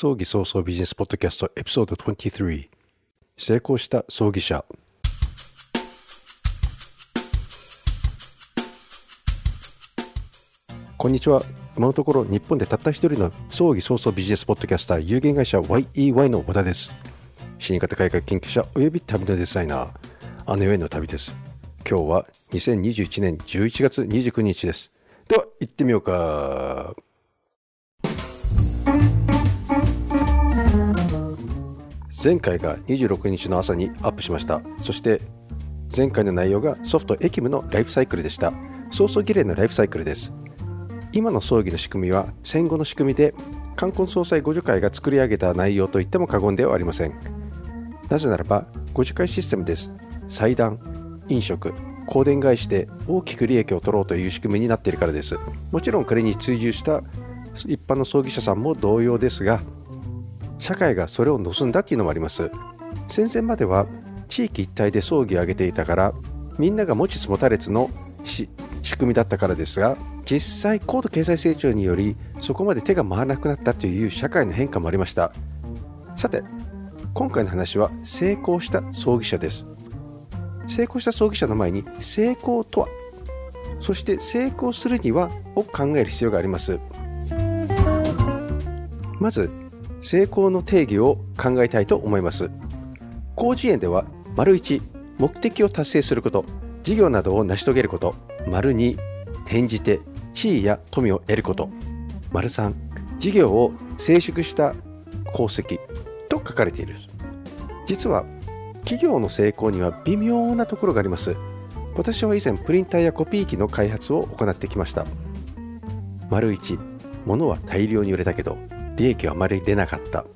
葬儀早々ビジネスポッドキャストエピソード23成功した葬儀者こんにちは今のところ日本でたった一人の葬儀早々ビジネスポッドキャスター有限会社 YEY の和田です死に方改革研究者および旅のデザイナーあの世への旅です今日は2021年11月29日ですでは行ってみようか前回が26日の朝にアップしました。そして前回の内容がソフトエキムのライフサイクルでした。早々儀礼のライフサイクルです。今の葬儀の仕組みは戦後の仕組みで冠婚葬祭互助会が作り上げた内容といっても過言ではありません。なぜならば互助会システムです。祭壇飲食香典返しで大きく利益を取ろうという仕組みになっているからです。もちろんこれに追従した一般の葬儀社さんも同様ですが社会がそれを盗んだっていうのもあります。戦前までは地域一体で葬儀を挙げていたからみんなが持ちつ持たれつの仕組みだったからですが実際高度経済成長によりそこまで手が回らなくなったという社会の変化もありました。さて今回の話は成功した葬儀社です。成功した葬儀社の前に成功とは？そして成功するにはを考える必要があります。まず成功の定義を考えたいと思います。広辞苑では丸1目的を達成すること事業などを成し遂げること丸2転じて地位や富を得ること丸3事業を成熟した功績と書かれている。実は企業の成功には微妙なところがあります。私は以前プリンターやコピー機の開発を行ってきました。丸1物は大量に売れたけど利益はあまり出なかった。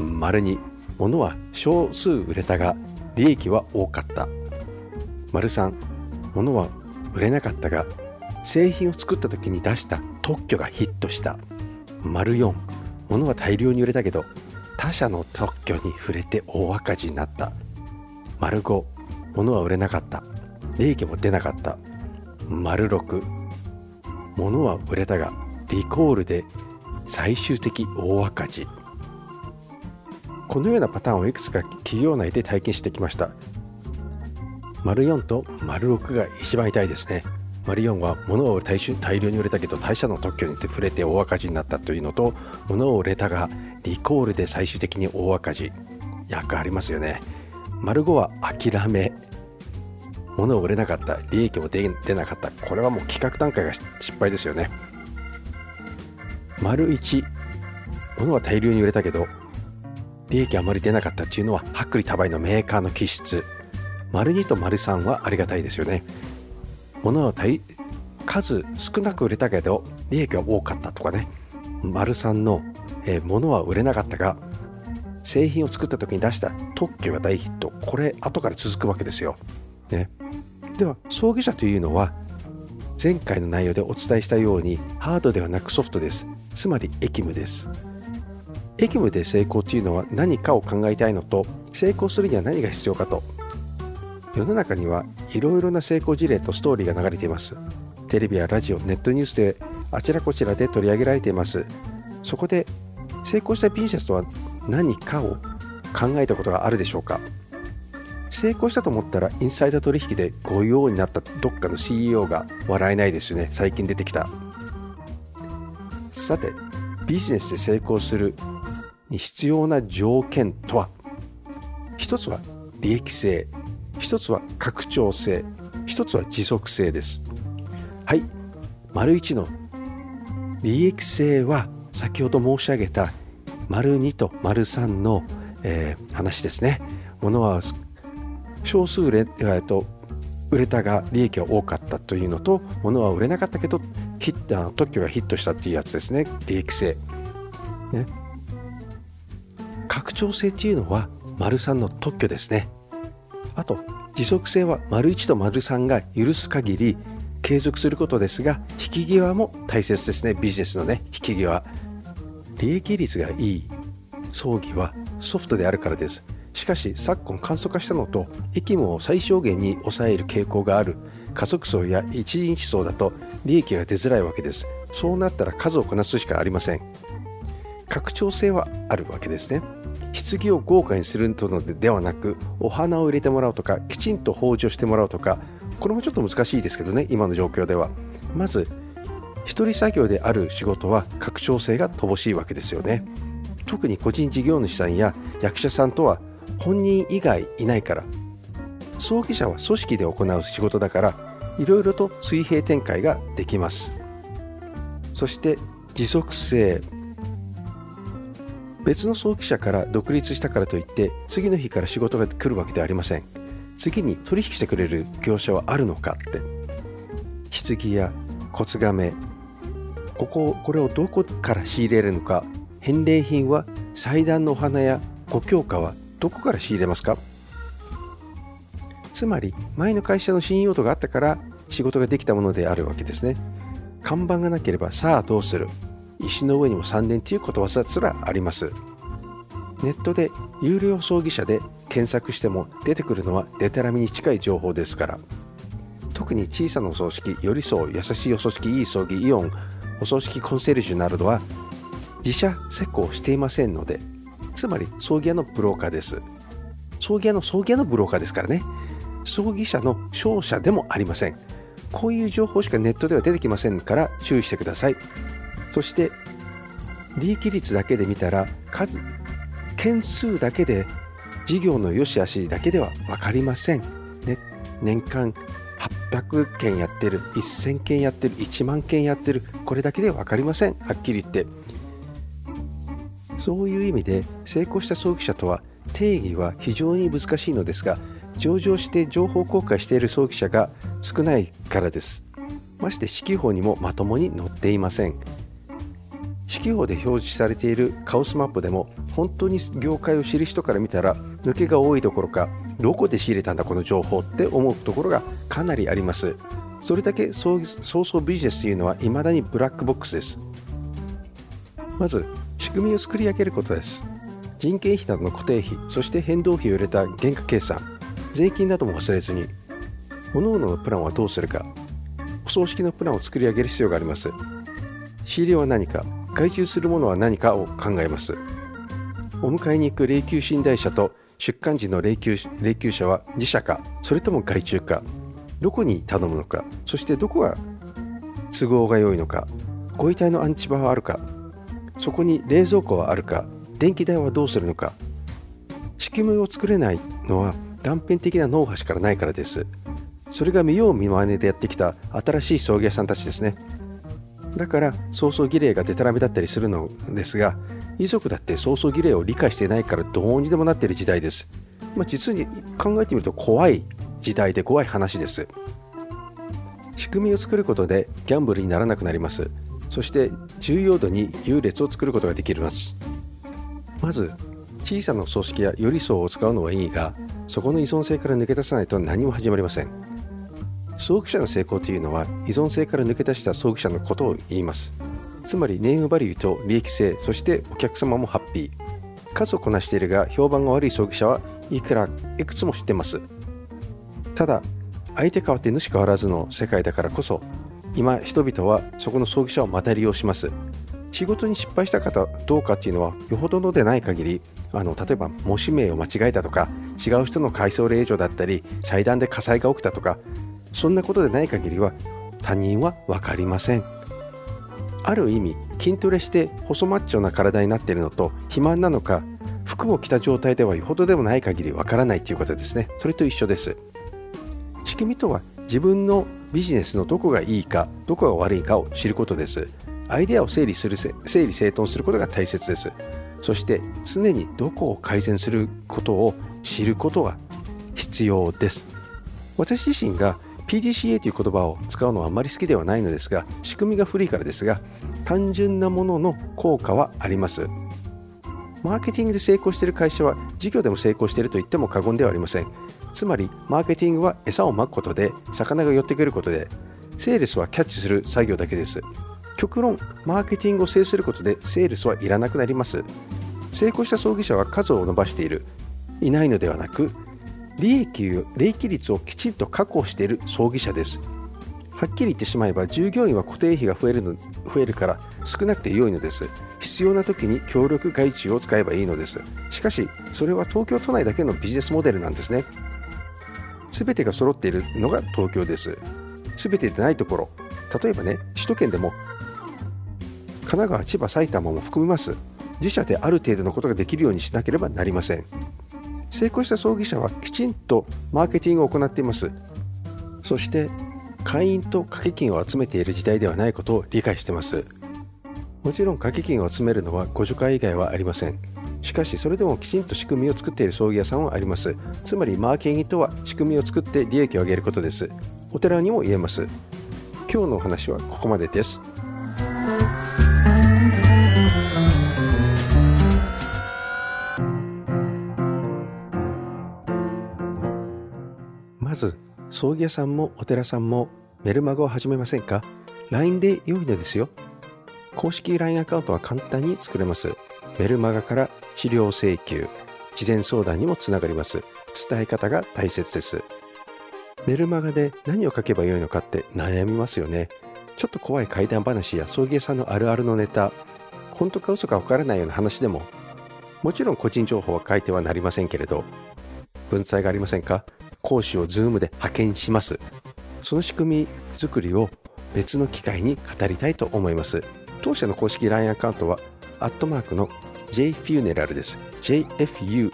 丸2物は少数売れたが利益は多かった。丸3物は売れなかったが製品を作った時に出した特許がヒットした。丸4物は大量に売れたけど他社の特許に触れて大赤字になった。丸5物は売れなかった。利益も出なかった。丸6物は売れたがリコールで最終的大赤字。このようなパターンをいくつか企業内で体験してきました。丸4と丸6が一番痛いですね。丸4は物を大大量に売れたけど他社の特許に触れて大赤字になったというのと物を売れたがリコールで最終的に大赤字。役ありますよね。丸5は諦め。物を売れなかった利益も出なかった。これはもう企画段階が失敗ですよね。丸1物は大量に売れたけど利益あまり出なかったっていうのは薄利多売のメーカーの気質。丸2と丸3はありがたいですよね。物は数少なく売れたけど利益は多かったとかね。丸3の、えー、物は売れなかったが製品を作った時に出した特許が大ヒット。これ後から続くわけですよ、ね、では葬儀社というのは前回の内容でお伝えしたようにハードではなくソフトです。つまりエキムです。エキムで成功というのは何かを考えたいのと成功するには何が必要かと。世の中にはいろいろな成功事例とストーリーが流れています。テレビやラジオネットニュースであちらこちらで取り上げられています。そこで成功したビジネスとは何かを考えたことがあるでしょうか。成功したと思ったらインサイダー取引で御用になったどっかの CEO が笑えないですよね。最近出てきた。さてビジネスで成功するに必要な条件とは？一つは利益性。一つは拡張性。一つは持続性です。はい。丸1の利益性は先ほど申し上げた丸2と丸3の、えー、話ですね。物は少数売れ,、えー、と売れたが利益は多かったというのと物は売れなかったけどヒッ特許がヒットしたっていうやつですね。利益性、ね、拡張性っていうのは丸3の特許ですね。あと持続性は丸1と丸3が許す限り継続することですが引き際も大切ですね。ビジネスのね引き際。利益率がいい。葬儀はソフトであるからです。しかし昨今簡素化したのと駅務を最小限に抑える傾向がある。家族層や一日層だと利益が出づらいわけです。そうなったら数をこなすしかありません。拡張性はあるわけですね。棺を豪華にするのではなくお花を入れてもらうとかきちんと包丁してもらうとかこれもちょっと難しいですけどね今の状況では。まず一人作業である仕事は拡張性が乏しいわけですよね。特に個人事業主さんや役者さんとは本人以外いないから。葬儀社は組織で行う仕事だからいろいろと水平展開ができます。そして持続性。別の葬儀社から独立したからといって次の日から仕事が来るわけではありません。次に取引してくれる業者はあるのかって。棺や骨亀。こここれをどこから仕入れるのか。返礼品は祭壇のお花やご教科はどこから仕入れますか？つまり前の会社の信用度があったから仕事ができたものであるわけですね。看板がなければさあどうする？石の上にも3年ということわざすらあります。ネットで有料葬儀社で検索しても出てくるのはデタラメに近い情報ですから。特に小さなお葬式寄り添う優しいお葬式いい葬儀イオンお葬式コンセルジュなどは自社施工していませんのでつまり葬儀屋のブローカーです。葬儀屋の葬儀屋のブローカーですからね。葬儀社の商社でもありません。こういう情報しかネットでは出てきませんから注意してください。そして利益率だけで見たら数件数だけで事業の良し悪しだけでは分かりません、ね、年間800件やってる1000件やってる1万件やってる。これだけでは分かりません。はっきり言って。そういう意味で成功した葬儀社とは定義は非常に難しいのですが上場して情報公開している葬儀社が少ないからです。まして四季法にもまともに載っていません。四季法で表示されているカオスマップでも本当に業界を知る人から見たら抜けが多いどころかどこで仕入れたんだこの情報って思うところがかなりあります。それだけ早々ビジネスというのは未だにブラックボックスです。まず仕組みを作り上げることです。人件費などの固定費そして変動費を入れた原価計算税金なども忘れずに各々のプランはどうするかお葬式のプランを作り上げる必要があります。仕入れは何か外注するものは何かを考えます。お迎えに行く霊柩寝台車と出棺時の霊柩霊柩車は自社かそれとも外注かどこに頼むのかそしてどこが都合が良いのかご遺体の安置場はあるかそこに冷蔵庫はあるか電気代はどうするのか。仕組みを作れないのは断片的な脳波しかないからです。それが見よう見まねでやってきた新しい葬儀屋さんたちですね。だから早々儀礼がデタラメだったりするのですが遺族だって早々儀礼を理解してないからどうにでもなっている時代です、まあ、実に考えてみると怖い時代で怖い話です。仕組みを作ることでギャンブルにならなくなります。そして重要度に優劣を作ることができます。まず小さな組織や寄り添うを使うのはいいがそこの依存性から抜け出さないと何も始まりません。葬儀社の成功というのは依存性から抜け出した葬儀社のことを言います。つまりネームバリューと利益性そしてお客様もハッピー。数をこなしているが評判が悪い葬儀社はいくらいくつも知ってます。ただ相手変わって主変わらずの世界だからこそ今人々はそこの葬儀社をまた利用します。仕事に失敗した方どうかっていうのはよほどのでない限りあの例えば模試名を間違えたとか違う人の改装令状だったり祭壇で火災が起きたとかそんなことでない限りは他人は分かりません。ある意味筋トレして細マッチョな体になっているのと肥満なのか服を着た状態ではよほどでもない限り分からないということですね。それと一緒です。仕組みとは自分のビジネスのどこがいいかどこが悪いかを知ることです。アイデアを整理する整理整頓することが大切です。そして常にどこを改善することを知ることが必要です。私自身が PDCA という言葉を使うのはあまり好きではないのですが仕組みが古いからですが単純なものの効果はあります。マーケティングで成功している会社は事業でも成功していると言っても過言ではありません。つまりマーケティングは餌をまくことで魚が寄ってくることでセールスはキャッチする作業だけです。極論マーケティングを制することでセールスはいらなくなります。成功した葬儀社は数を伸ばしている。いないのではなく利益利益率をきちんと確保している葬儀社です。はっきり言ってしまえば従業員は固定費が増えるの増えるから少なくて良いのです。必要な時に協力外注を使えばいいのです。しかしそれは東京都内だけのビジネスモデルなんですね。全てが揃っているのが東京です。全てでないところ。例えばね首都圏でも神奈川千葉埼玉も含みます。自社である程度のことができるようにしなければなりません。成功した葬儀社はきちんとマーケティングを行っています。そして会員と掛け金を集めている時代ではないことを理解しています。もちろん掛け金を集めるのは互助会以外はありません。しかしそれでもきちんと仕組みを作っている葬儀屋さんはありますつまりマーケティングとは仕組みを作って利益を上げることですお寺にも言えます今日のお話はここまでですまず葬儀屋さんもお寺さんもメルマガを始めませんか ?LINE で良いのですよ。公式 LINE アカウントは簡単に作れます。メルマガから資料請求、事前相談にもつながります。伝え方が大切です。メルマガで何を書けばよいのかって悩みますよね。ちょっと怖い怪談話や葬儀屋さんのあるあるのネタ、本当か嘘かわからないような話でも、もちろん個人情報は書いてはなりませんけれど、文才がありませんか？講師を Zoom で派遣します。その仕組み作りを別の機会に語りたいと思います。当社の公式 LINE アカウントは、アットマークの JFuneral です。JFUNERAL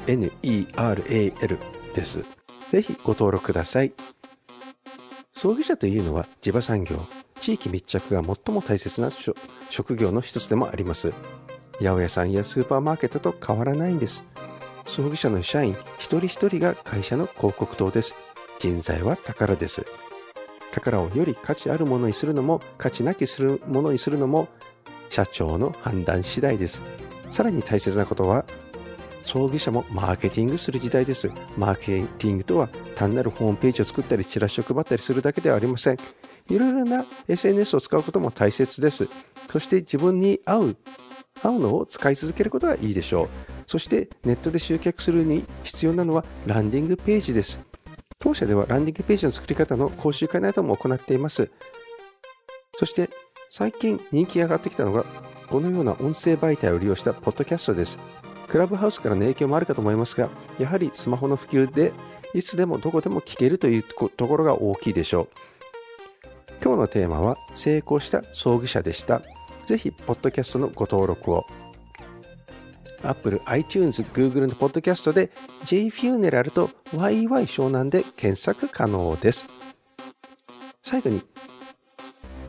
です。ぜひご登録ください。葬儀社というのは地場産業、地域密着が最も大切な職業の一つでもあります。八百屋さんやスーパーマーケットと変わらないんです。葬儀社の社員一人一人が会社の広告塔です。人材は宝です。宝をより価値あるものにするのも価値なきするものにするのも社長の判断次第です。さらに大切なことは葬儀社もマーケティングする時代です。マーケティングとは単なるホームページを作ったりチラシを配ったりするだけではありません。いろいろな SNS を使うことも大切です。そして自分に合う、合うのを使い続けることがいいでしょう。そしてネットで集客するに必要なのはランディングページです。当社ではランディングページの作り方の講習会なども行っています。そして最近人気が上がってきたのがこのような音声媒体を利用したポッドキャストです。クラブハウスからの影響もあるかと思いますが、やはりスマホの普及でいつでもどこでも聞けるというところが大きいでしょう。今日のテーマは成功した葬儀社でした。ぜひ、ポッドキャストのご登録を。Apple、iTunes、Google のポッドキャストで JFuneral と YY 湘南で検索可能です。最後に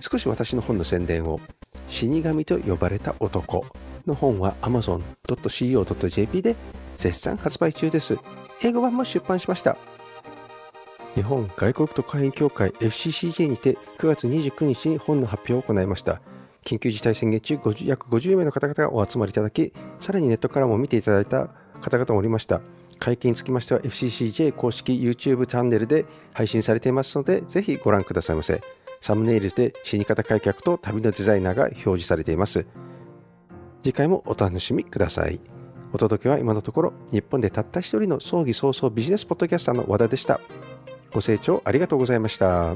少し私の本の宣伝を死神と呼ばれた男の本は amazon.co.jp で絶賛発売中です。英語版も出版しました。日本外国特派員協会 FCCJ にて9月29日に本の発表を行いました。緊急事態宣言中50約50名の方々がお集まりいただき、さらにネットからも見ていただいた方々もおりました。会見につきましては FCCJ 公式 YouTube チャンネルで配信されていますので、ぜひご覧くださいませ。サムネイルで死に方開脚と旅のデザイナーが表示されています。次回もお楽しみください。お届けは今のところ日本でたった一人の葬儀早々ビジネスポッドキャスターの和田でした。ご清聴ありがとうございました。